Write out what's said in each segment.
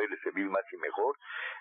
El afán de poder servir más y mejor,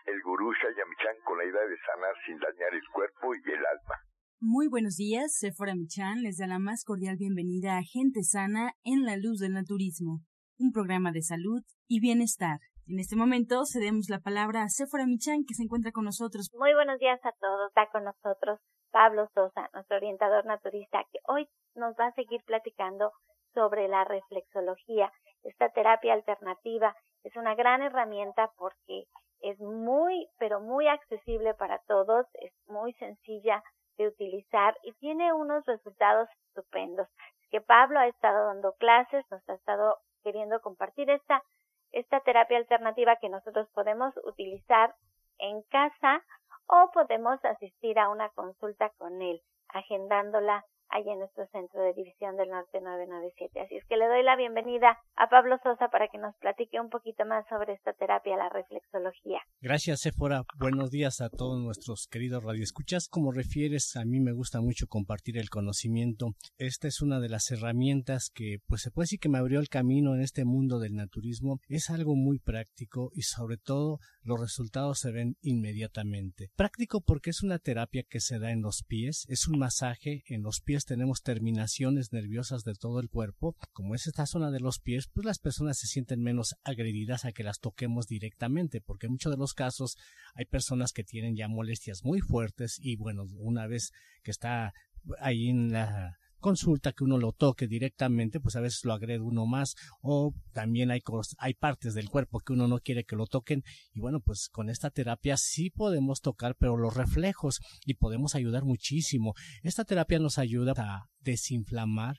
el gurú Shayamichan con la idea de sanar sin dañar el cuerpo y el alma. Muy buenos días, Sephora Michan les da la más cordial bienvenida a Gente Sana en la Luz del Naturismo, un programa de salud y bienestar. En este momento cedemos la palabra a Sephora Michan que se encuentra con nosotros. Muy buenos días a todos. Está con nosotros Pablo Sosa, nuestro orientador naturista, que hoy nos va a seguir platicando sobre la reflexología. Esta terapia alternativa es una gran herramienta porque es muy, pero muy accesible para todos, es muy sencilla de utilizar y tiene unos resultados estupendos. Que Pablo ha estado dando clases, nos ha estado queriendo compartir esta, esta terapia alternativa que nosotros podemos utilizar en casa o podemos asistir a una consulta con él, agendándola allá en nuestro centro de división del norte 997. Así es que le doy la bienvenida a Pablo Sosa para que nos platique un poquito más sobre esta terapia, la reflexología. Gracias, Sephora. Buenos días a todos nuestros queridos radioescuchas. Como refieres, a mí me gusta mucho compartir el conocimiento. Esta es una de las herramientas que, pues se puede decir que me abrió el camino en este mundo del naturismo. Es algo muy práctico y sobre todo los resultados se ven inmediatamente. Práctico porque es una terapia que se da en los pies, es un masaje. En los pies tenemos terminaciones nerviosas de todo el cuerpo. Como es esta zona de los pies, pues las personas se sienten menos agredidas a que las toquemos directamente, porque en muchos de los casos hay personas que tienen ya molestias muy fuertes y bueno, una vez que está ahí en la consulta que uno lo toque directamente, pues a veces lo agrede uno más o también hay hay partes del cuerpo que uno no quiere que lo toquen y bueno, pues con esta terapia sí podemos tocar pero los reflejos y podemos ayudar muchísimo. Esta terapia nos ayuda a desinflamar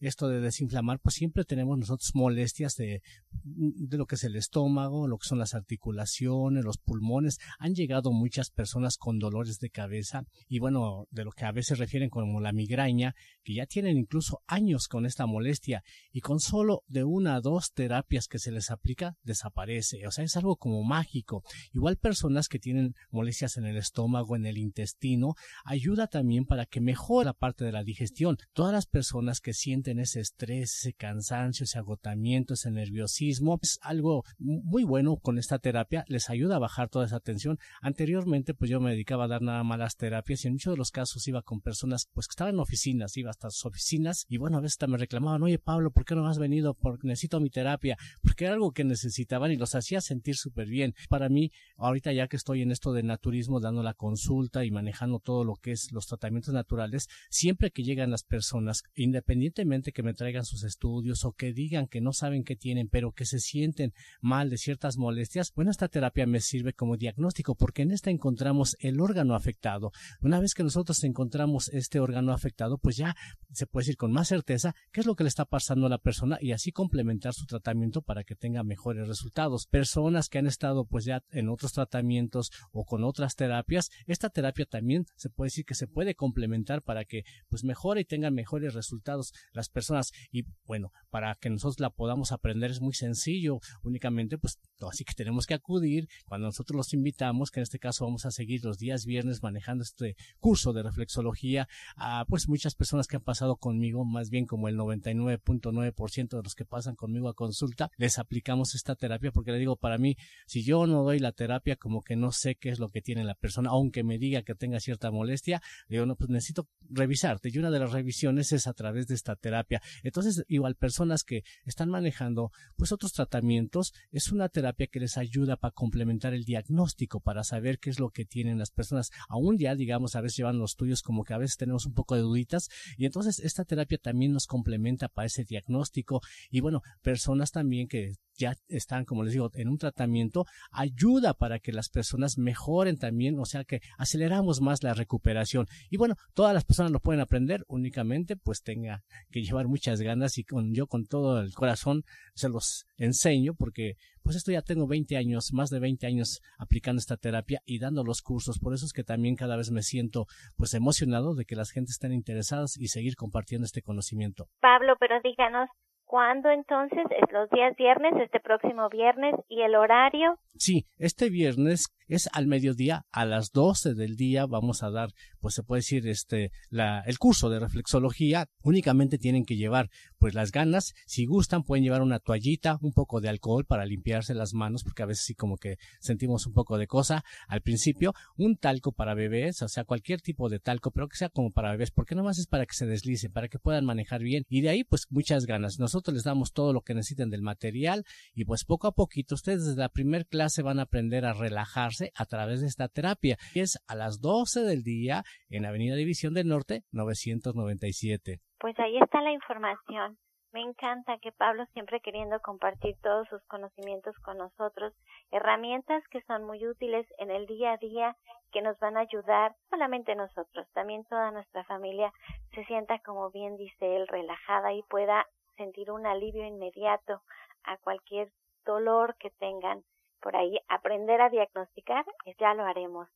esto de desinflamar, pues siempre tenemos nosotros molestias de, de lo que es el estómago, lo que son las articulaciones, los pulmones. Han llegado muchas personas con dolores de cabeza y bueno, de lo que a veces refieren como la migraña, que ya tienen incluso años con esta molestia y con solo de una a dos terapias que se les aplica desaparece. O sea, es algo como mágico. Igual personas que tienen molestias en el estómago, en el intestino, ayuda también para que mejore la parte de la digestión. Todas las personas que sienten ese estrés, ese cansancio, ese agotamiento, ese nerviosismo, es algo muy bueno con esta terapia, les ayuda a bajar toda esa tensión. Anteriormente, pues yo me dedicaba a dar nada más las terapias y en muchos de los casos iba con personas pues que estaban en oficinas, iba hasta sus oficinas y bueno, a veces me reclamaban, oye Pablo, ¿por qué no has venido? Porque necesito mi terapia, porque era algo que necesitaban y los hacía sentir súper bien. Para mí, ahorita ya que estoy en esto de naturismo, dando la consulta y manejando todo lo que es los tratamientos naturales, siempre que llegan las personas, independientemente que me traigan sus estudios o que digan que no saben qué tienen, pero que se sienten mal de ciertas molestias, bueno, esta terapia me sirve como diagnóstico porque en esta encontramos el órgano afectado. Una vez que nosotros encontramos este órgano afectado, pues ya se puede decir con más certeza qué es lo que le está pasando a la persona y así complementar su tratamiento para que tenga mejores resultados. Personas que han estado pues ya en otros tratamientos o con otras terapias, esta terapia también se puede decir que se puede complementar para que pues mejore y tengan mejores resultados las personas. Y bueno, para que nosotros la podamos aprender es muy sencillo, únicamente pues así que tenemos que acudir cuando nosotros los invitamos, que en este caso vamos a seguir los días viernes manejando este curso de reflexología a pues muchas personas que han pasado conmigo, más bien como el 99.9% de los que pasan conmigo a consulta, les aplicamos esta terapia porque le digo, para mí, si yo no doy la terapia, como que no sé qué es lo que tiene la persona, aunque me diga que tenga cierta molestia, digo, no, pues necesito revisarte y una de las revisiones es a través de esta terapia. Entonces, igual personas que están manejando pues otros tratamientos, es una terapia que les ayuda para complementar el diagnóstico, para saber qué es lo que tienen las personas. Aún ya, digamos, a veces llevan los tuyos como que a veces tenemos un poco de duditas y entonces esta terapia también nos complementa para ese diagnóstico y bueno, personas también que ya están, como les digo, en un tratamiento, ayuda para que las personas mejoren también, o sea que aceleramos más la recuperación. Y bueno, todas las personas lo pueden aprender, únicamente pues tenga que llevar muchas ganas y con, yo con todo el corazón se los enseño porque pues esto ya tengo 20 años, más de 20 años aplicando esta terapia y dando los cursos. Por eso es que también cada vez me siento pues emocionado de que las gentes estén interesadas y seguir compartiendo este conocimiento. Pablo, pero díganos, ¿Cuándo entonces? ¿Es los días viernes, este próximo viernes y el horario? Sí, este viernes es al mediodía, a las 12 del día vamos a dar, pues se puede decir, este, la, el curso de reflexología. Únicamente tienen que llevar, pues las ganas. Si gustan, pueden llevar una toallita, un poco de alcohol para limpiarse las manos, porque a veces sí como que sentimos un poco de cosa al principio. Un talco para bebés, o sea, cualquier tipo de talco, pero que sea como para bebés, porque no más es para que se deslicen, para que puedan manejar bien. Y de ahí, pues muchas ganas. Nosotros les damos todo lo que necesiten del material y pues poco a poquito ustedes desde la primera clase van a aprender a relajarse a través de esta terapia. Y es a las 12 del día en Avenida División del Norte 997. Pues ahí está la información. Me encanta que Pablo siempre queriendo compartir todos sus conocimientos con nosotros, herramientas que son muy útiles en el día a día, que nos van a ayudar, solamente nosotros, también toda nuestra familia se sienta, como bien dice él, relajada y pueda sentir un alivio inmediato a cualquier dolor que tengan por ahí aprender a diagnosticar, ya lo haremos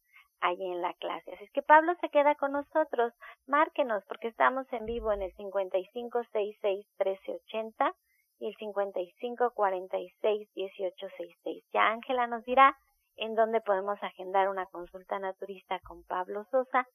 ahí en la clase. Así es que Pablo se queda con nosotros. Márquenos porque estamos en vivo en el 5566-1380 y el 5546-1866. Ya Ángela nos dirá en dónde podemos agendar una consulta naturista con Pablo Sosa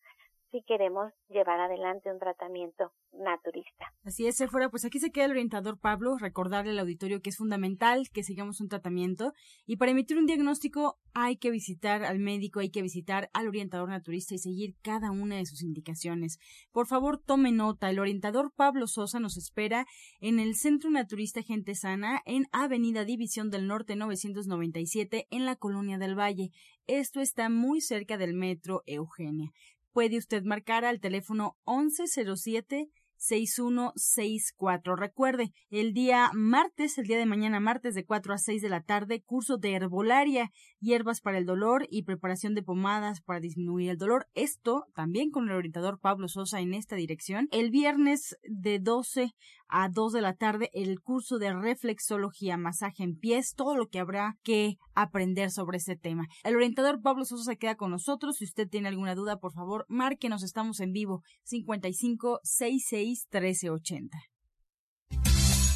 si queremos llevar adelante un tratamiento naturista. Así es, fuera, pues aquí se queda el orientador Pablo, recordarle al auditorio que es fundamental que sigamos un tratamiento y para emitir un diagnóstico hay que visitar al médico, hay que visitar al orientador naturista y seguir cada una de sus indicaciones. Por favor, tome nota, el orientador Pablo Sosa nos espera en el Centro Naturista Gente Sana en Avenida División del Norte 997 en la Colonia del Valle. Esto está muy cerca del metro Eugenia puede usted marcar al teléfono 1107 6164. Recuerde, el día martes, el día de mañana martes de 4 a 6 de la tarde, curso de herbolaria, hierbas para el dolor y preparación de pomadas para disminuir el dolor. Esto también con el orientador Pablo Sosa en esta dirección. El viernes de 12 a 2 de la tarde el curso de reflexología, masaje en pies, todo lo que habrá que aprender sobre este tema. El orientador Pablo Sosa se queda con nosotros. Si usted tiene alguna duda, por favor, márquenos. Estamos en vivo 55 66 1380.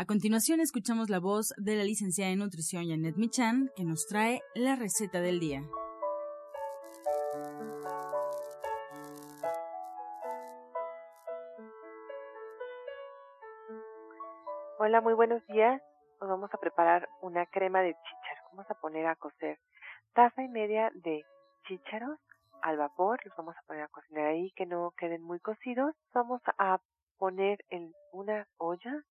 A continuación escuchamos la voz de la licenciada en nutrición Janet Michan que nos trae la receta del día. Hola, muy buenos días. Hoy vamos a preparar una crema de chícharos. Vamos a poner a cocer taza y media de chícharos al vapor. Los vamos a poner a cocinar ahí que no queden muy cocidos. Vamos a poner en una olla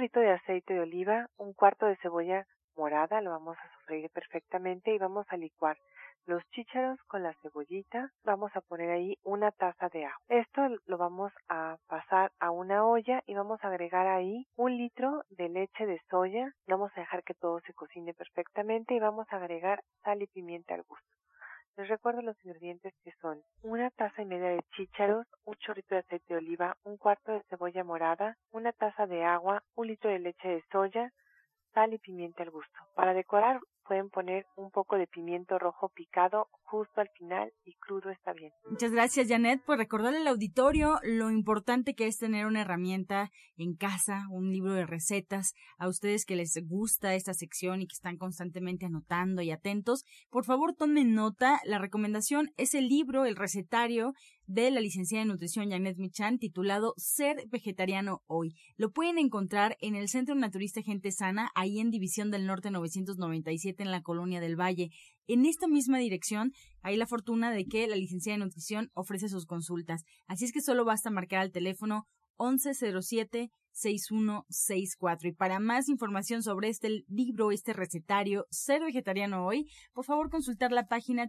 chorrito de aceite de oliva, un cuarto de cebolla morada, lo vamos a sofreír perfectamente y vamos a licuar los chícharos con la cebollita, vamos a poner ahí una taza de agua. Esto lo vamos a pasar a una olla y vamos a agregar ahí un litro de leche de soya, vamos a dejar que todo se cocine perfectamente y vamos a agregar sal y pimienta al gusto. Les recuerdo los ingredientes que son una taza y media de chícharos, un chorrito de aceite de oliva, un cuarto de cebolla morada, una taza de agua, un litro de leche de soya, sal y pimienta al gusto. Para decorar pueden poner un poco de pimiento rojo picado justo al final y crudo está bien. Muchas gracias Janet por recordarle al auditorio lo importante que es tener una herramienta en casa, un libro de recetas. A ustedes que les gusta esta sección y que están constantemente anotando y atentos, por favor tomen nota. La recomendación es el libro, el recetario de la licenciada en nutrición Janet Michan titulado Ser vegetariano hoy. Lo pueden encontrar en el Centro Naturista Gente Sana, ahí en División del Norte 997 en la Colonia del Valle. En esta misma dirección hay la fortuna de que la licenciada en nutrición ofrece sus consultas. Así es que solo basta marcar al teléfono 1107 6164. Y para más información sobre este libro, este recetario Ser Vegetariano Hoy, por favor consultar la página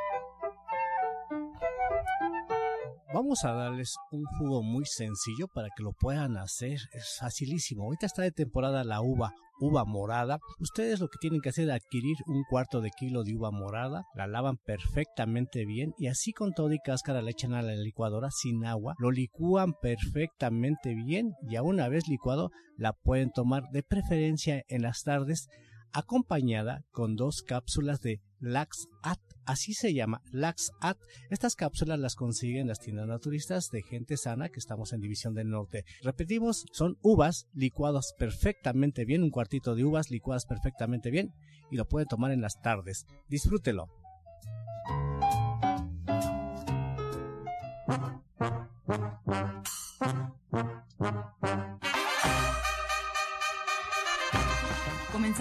Vamos a darles un jugo muy sencillo para que lo puedan hacer. Es facilísimo. Ahorita está de temporada la uva, uva morada. Ustedes lo que tienen que hacer es adquirir un cuarto de kilo de uva morada, la lavan perfectamente bien y así con todo y cáscara le echan a la licuadora sin agua, lo licúan perfectamente bien y a una vez licuado la pueden tomar de preferencia en las tardes acompañada con dos cápsulas de Laxat, así se llama, Laxat. Estas cápsulas las consiguen las tiendas naturistas de gente sana que estamos en División del Norte. Repetimos, son uvas licuadas perfectamente bien, un cuartito de uvas licuadas perfectamente bien y lo pueden tomar en las tardes. Disfrútelo.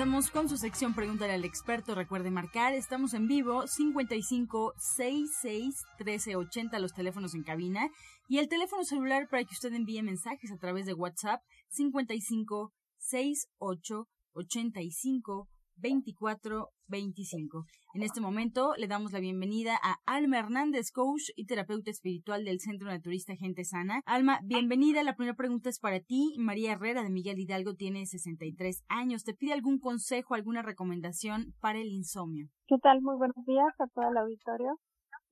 Comenzamos con su sección Pregúntale al experto. Recuerde marcar, estamos en vivo 55 66 1380 los teléfonos en cabina y el teléfono celular para que usted envíe mensajes a través de WhatsApp 55 68 85 2425. En este momento le damos la bienvenida a Alma Hernández, coach y terapeuta espiritual del Centro Naturista Gente Sana. Alma, bienvenida. La primera pregunta es para ti. María Herrera de Miguel Hidalgo tiene 63 años. ¿Te pide algún consejo, alguna recomendación para el insomnio? ¿Qué tal? Muy buenos días a todo el auditorio.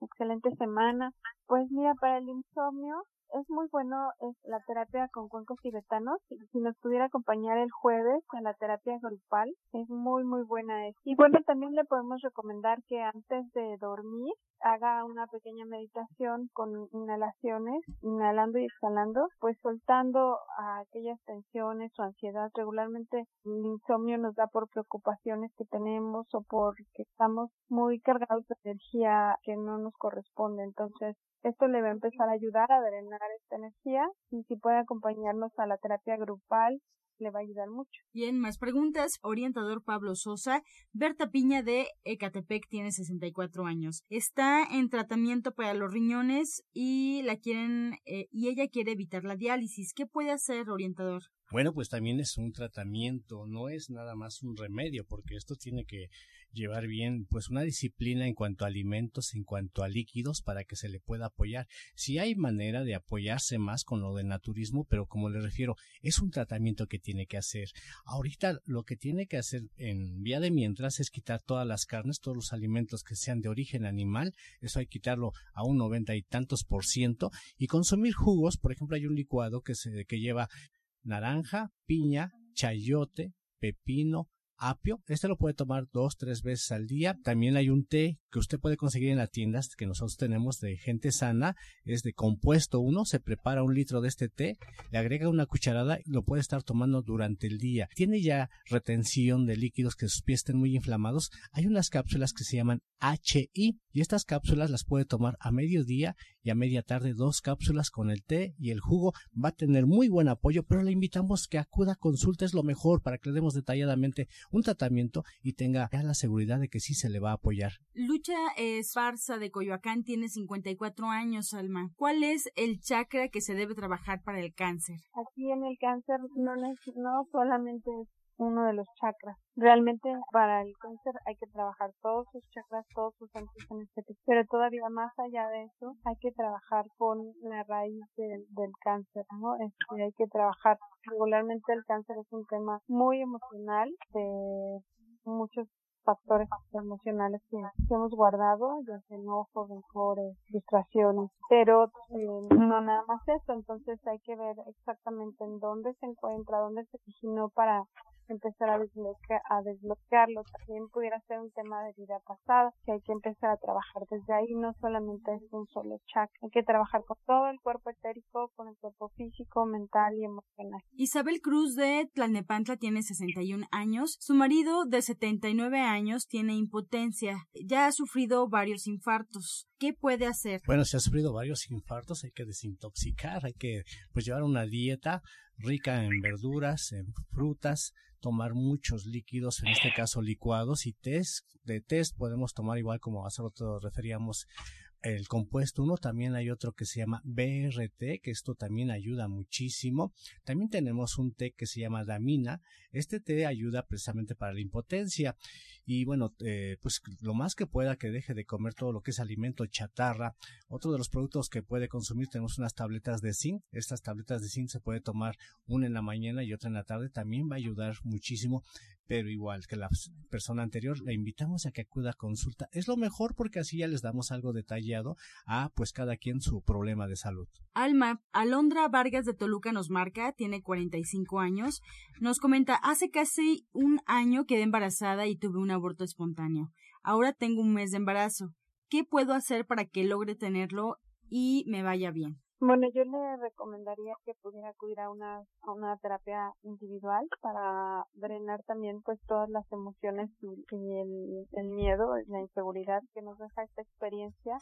Excelente semana. Pues mira, para el insomnio, es muy bueno es la terapia con cuencos tibetanos. Si nos pudiera acompañar el jueves a la terapia grupal, es muy, muy buena. Y bueno, también le podemos recomendar que antes de dormir haga una pequeña meditación con inhalaciones, inhalando y exhalando, pues soltando aquellas tensiones o ansiedad. Regularmente el insomnio nos da por preocupaciones que tenemos o porque estamos muy cargados de energía que no nos corresponde. Entonces, esto le va a empezar a ayudar a drenar esta energía y si puede acompañarnos a la terapia grupal, le va a ayudar mucho. Bien, más preguntas. Orientador Pablo Sosa. Berta Piña de Ecatepec tiene 64 años. Está en tratamiento para los riñones y la quieren eh, y ella quiere evitar la diálisis. ¿Qué puede hacer, orientador? Bueno, pues también es un tratamiento, no es nada más un remedio, porque esto tiene que llevar bien pues una disciplina en cuanto a alimentos, en cuanto a líquidos para que se le pueda apoyar. Si hay manera de apoyarse más con lo del naturismo, pero como le refiero, es un tratamiento que tiene que hacer. Ahorita lo que tiene que hacer en vía de mientras es quitar todas las carnes, todos los alimentos que sean de origen animal, eso hay que quitarlo a un noventa y tantos por ciento y consumir jugos, por ejemplo hay un licuado que se que lleva naranja, piña, chayote, pepino, apio. Este lo puede tomar dos, tres veces al día. También hay un té que usted puede conseguir en las tiendas que nosotros tenemos de gente sana. Es de compuesto uno. Se prepara un litro de este té, le agrega una cucharada y lo puede estar tomando durante el día. Tiene ya retención de líquidos que sus pies estén muy inflamados. Hay unas cápsulas que se llaman HI y estas cápsulas las puede tomar a mediodía y a media tarde dos cápsulas con el té y el jugo. Va a tener muy buen apoyo, pero le invitamos que acuda a consultas lo mejor para que le demos detalladamente un tratamiento y tenga ya la seguridad de que sí se le va a apoyar. Lucha Esparza de Coyoacán tiene 54 años, Alma. ¿Cuál es el chakra que se debe trabajar para el cáncer? Aquí en el cáncer no, no solamente es uno de los chakras. Realmente para el cáncer hay que trabajar todos sus chakras, todos sus centros pero todavía más allá de eso hay que trabajar con la raíz del cáncer, ¿no? Este, hay que trabajar regularmente el cáncer es un tema muy emocional de muchos factores emocionales que, hemos guardado, ya sea enojos, rencores, frustraciones, pero eh, no nada más eso, entonces hay que ver exactamente en dónde se encuentra, dónde se originó para empezar a, desbloquear, a desbloquearlo. También pudiera ser un tema de vida pasada, que hay que empezar a trabajar desde ahí, no solamente es un solo chakra, hay que trabajar con todo el cuerpo etérico, con el cuerpo físico, mental y emocional. Isabel Cruz de Tlalnepantla tiene 61 años, su marido de 79 años tiene impotencia, ya ha sufrido varios infartos. ¿Qué puede hacer? Bueno, si ha sufrido varios infartos, hay que desintoxicar, hay que pues llevar una dieta rica en verduras, en frutas, tomar muchos líquidos, en este caso licuados y test. De test podemos tomar igual como hace rato referíamos el compuesto 1, también hay otro que se llama BRT, que esto también ayuda muchísimo. También tenemos un té que se llama Damina. Este té ayuda precisamente para la impotencia. Y bueno, eh, pues lo más que pueda que deje de comer todo lo que es alimento chatarra. Otro de los productos que puede consumir tenemos unas tabletas de zinc. Estas tabletas de zinc se puede tomar una en la mañana y otra en la tarde. También va a ayudar muchísimo pero igual que la persona anterior, la invitamos a que acuda a consulta. Es lo mejor porque así ya les damos algo detallado a pues cada quien su problema de salud. Alma, Alondra Vargas de Toluca nos marca, tiene 45 años, nos comenta, hace casi un año quedé embarazada y tuve un aborto espontáneo. Ahora tengo un mes de embarazo. ¿Qué puedo hacer para que logre tenerlo y me vaya bien? Bueno, yo le recomendaría que pudiera acudir a una, una terapia individual para drenar también pues todas las emociones y, el, el miedo, la inseguridad que nos deja esta experiencia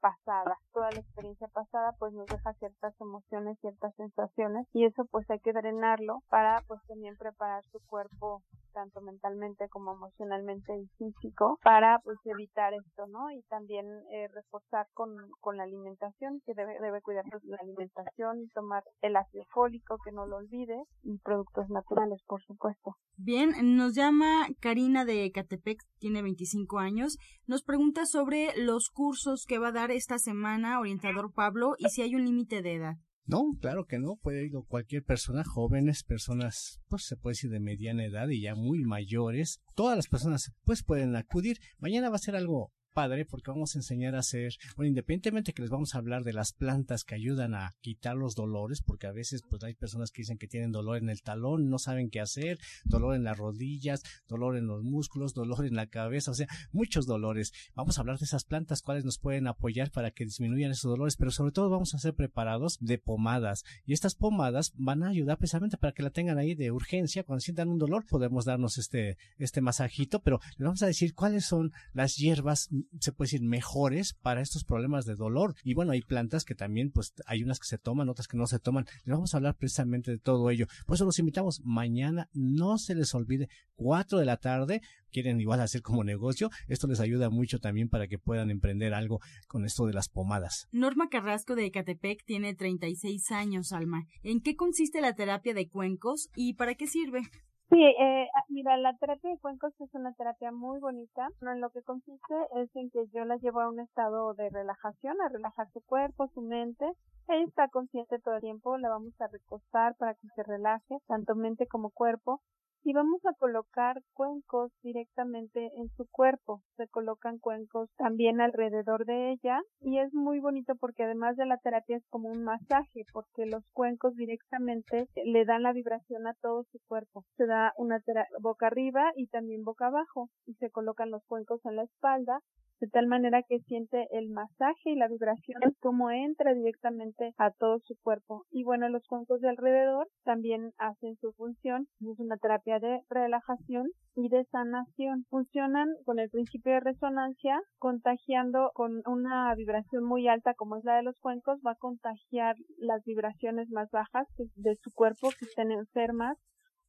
pasada. Toda la experiencia pasada pues nos deja ciertas emociones, ciertas sensaciones y eso pues hay que drenarlo para pues también preparar su cuerpo tanto mentalmente como emocionalmente y físico para pues evitar esto, ¿no? Y también eh, reforzar con, con la alimentación, que debe, debe cuidar la alimentación y tomar el ácido fólico, que no lo olvide, y productos naturales, por supuesto. Bien, nos llama Karina de Catepec, tiene 25 años, nos pregunta sobre los cursos que va a dar esta semana orientador Pablo y si hay un límite de edad. No, claro que no, puede ir cualquier persona, jóvenes, personas, pues se puede decir de mediana edad y ya muy mayores, todas las personas pues pueden acudir. Mañana va a ser algo padre porque vamos a enseñar a hacer, bueno, independientemente que les vamos a hablar de las plantas que ayudan a quitar los dolores, porque a veces pues hay personas que dicen que tienen dolor en el talón, no saben qué hacer, dolor en las rodillas, dolor en los músculos, dolor en la cabeza, o sea, muchos dolores. Vamos a hablar de esas plantas, cuáles nos pueden apoyar para que disminuyan esos dolores, pero sobre todo vamos a ser preparados de pomadas y estas pomadas van a ayudar precisamente para que la tengan ahí de urgencia, cuando sientan un dolor podemos darnos este, este masajito, pero les vamos a decir cuáles son las hierbas se puede decir, mejores para estos problemas de dolor. Y bueno, hay plantas que también, pues hay unas que se toman, otras que no se toman. Les vamos a hablar precisamente de todo ello. Por eso los invitamos mañana, no se les olvide, 4 de la tarde, quieren igual hacer como negocio, esto les ayuda mucho también para que puedan emprender algo con esto de las pomadas. Norma Carrasco de Ecatepec tiene 36 años, Alma. ¿En qué consiste la terapia de cuencos y para qué sirve? Sí, eh, ah, mira, la terapia de cuencos es una terapia muy bonita. En lo que consiste es en que yo la llevo a un estado de relajación, a relajar su cuerpo, su mente. Ella está consciente todo el tiempo, la vamos a recostar para que se relaje, tanto mente como cuerpo y vamos a colocar cuencos directamente en su cuerpo. Se colocan cuencos también alrededor de ella y es muy bonito porque además de la terapia es como un masaje porque los cuencos directamente le dan la vibración a todo su cuerpo. Se da una boca arriba y también boca abajo y se colocan los cuencos en la espalda de tal manera que siente el masaje y la vibración como entra directamente a todo su cuerpo. Y bueno, los cuencos de alrededor también hacen su función. Es una terapia de relajación y de sanación. Funcionan con el principio de resonancia, contagiando con una vibración muy alta como es la de los cuencos, va a contagiar las vibraciones más bajas de su cuerpo que estén enfermas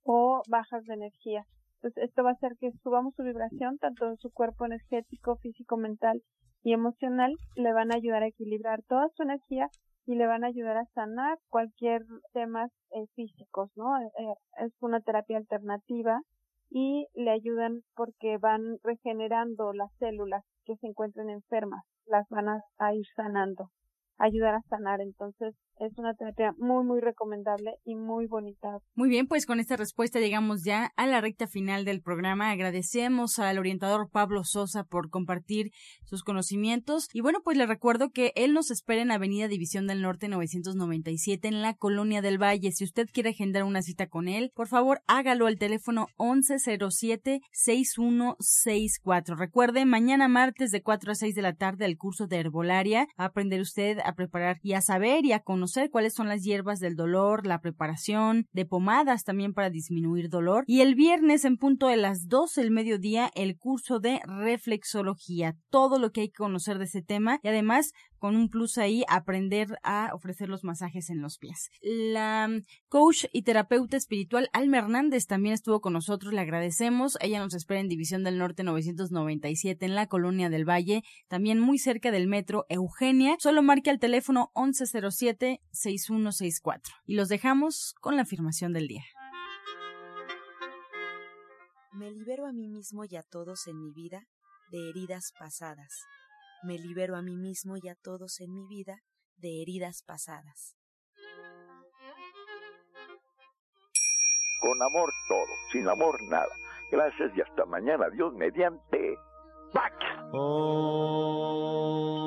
o bajas de energía. Entonces, esto va a hacer que subamos su vibración, tanto en su cuerpo energético, físico, mental y emocional. Le van a ayudar a equilibrar toda su energía y le van a ayudar a sanar cualquier temas eh, físicos, ¿no? Eh, eh, es una terapia alternativa y le ayudan porque van regenerando las células que se encuentren enfermas, las van a ir sanando ayudar a sanar. Entonces, es una terapia muy, muy recomendable y muy bonita. Muy bien, pues con esta respuesta llegamos ya a la recta final del programa. Agradecemos al orientador Pablo Sosa por compartir sus conocimientos. Y bueno, pues le recuerdo que él nos espera en Avenida División del Norte 997 en la Colonia del Valle. Si usted quiere agendar una cita con él, por favor hágalo al teléfono 1107-6164. Recuerde, mañana martes de 4 a 6 de la tarde el curso de herbolaria. aprender usted a preparar y a saber y a conocer cuáles son las hierbas del dolor, la preparación de pomadas también para disminuir dolor. Y el viernes en punto de las 12 del mediodía el curso de reflexología. Todo lo que hay que conocer de ese tema y además con un plus ahí aprender a ofrecer los masajes en los pies. La coach y terapeuta espiritual Alma Hernández también estuvo con nosotros, le agradecemos. Ella nos espera en División del Norte 997 en la Colonia del Valle, también muy cerca del metro Eugenia. Solo marque al teléfono 1107-6164. Y los dejamos con la afirmación del día. Me libero a mí mismo y a todos en mi vida de heridas pasadas me libero a mí mismo y a todos en mi vida de heridas pasadas. Con amor todo, sin amor nada. Gracias y hasta mañana. Dios mediante. ¡Pax! Oh.